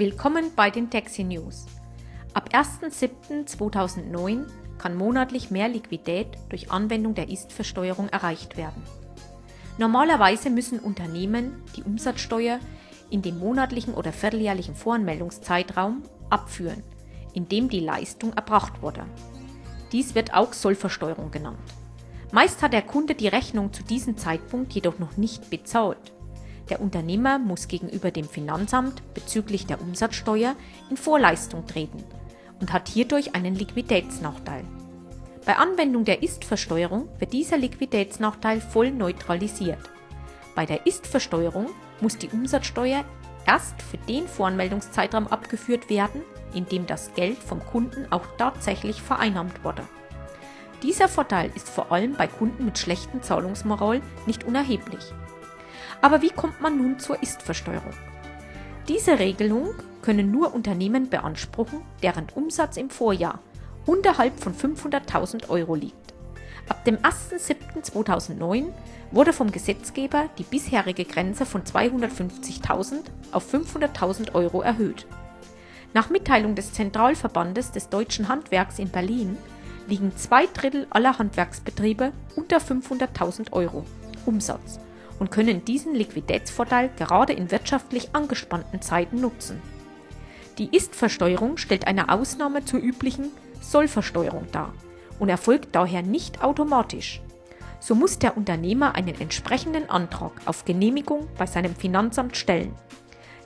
Willkommen bei den Taxi News. Ab 1.7.2009 kann monatlich mehr Liquidität durch Anwendung der Ist-Versteuerung erreicht werden. Normalerweise müssen Unternehmen die Umsatzsteuer in dem monatlichen oder vierteljährlichen Voranmeldungszeitraum abführen, in dem die Leistung erbracht wurde. Dies wird auch Sollversteuerung genannt. Meist hat der Kunde die Rechnung zu diesem Zeitpunkt jedoch noch nicht bezahlt. Der Unternehmer muss gegenüber dem Finanzamt bezüglich der Umsatzsteuer in Vorleistung treten und hat hierdurch einen Liquiditätsnachteil. Bei Anwendung der Ist-Versteuerung wird dieser Liquiditätsnachteil voll neutralisiert. Bei der Ist-Versteuerung muss die Umsatzsteuer erst für den Voranmeldungszeitraum abgeführt werden, in dem das Geld vom Kunden auch tatsächlich vereinnahmt wurde. Dieser Vorteil ist vor allem bei Kunden mit schlechten Zahlungsmoral nicht unerheblich. Aber wie kommt man nun zur Ist-Versteuerung? Diese Regelung können nur Unternehmen beanspruchen, deren Umsatz im Vorjahr unterhalb von 500.000 Euro liegt. Ab dem 1.7.2009 wurde vom Gesetzgeber die bisherige Grenze von 250.000 auf 500.000 Euro erhöht. Nach Mitteilung des Zentralverbandes des deutschen Handwerks in Berlin liegen zwei Drittel aller Handwerksbetriebe unter 500.000 Euro Umsatz und können diesen Liquiditätsvorteil gerade in wirtschaftlich angespannten Zeiten nutzen. Die Ist-Versteuerung stellt eine Ausnahme zur üblichen Sollversteuerung dar und erfolgt daher nicht automatisch. So muss der Unternehmer einen entsprechenden Antrag auf Genehmigung bei seinem Finanzamt stellen.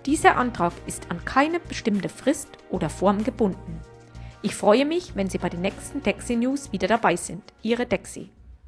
Dieser Antrag ist an keine bestimmte Frist oder Form gebunden. Ich freue mich, wenn Sie bei den nächsten Taxi News wieder dabei sind. Ihre Dexi.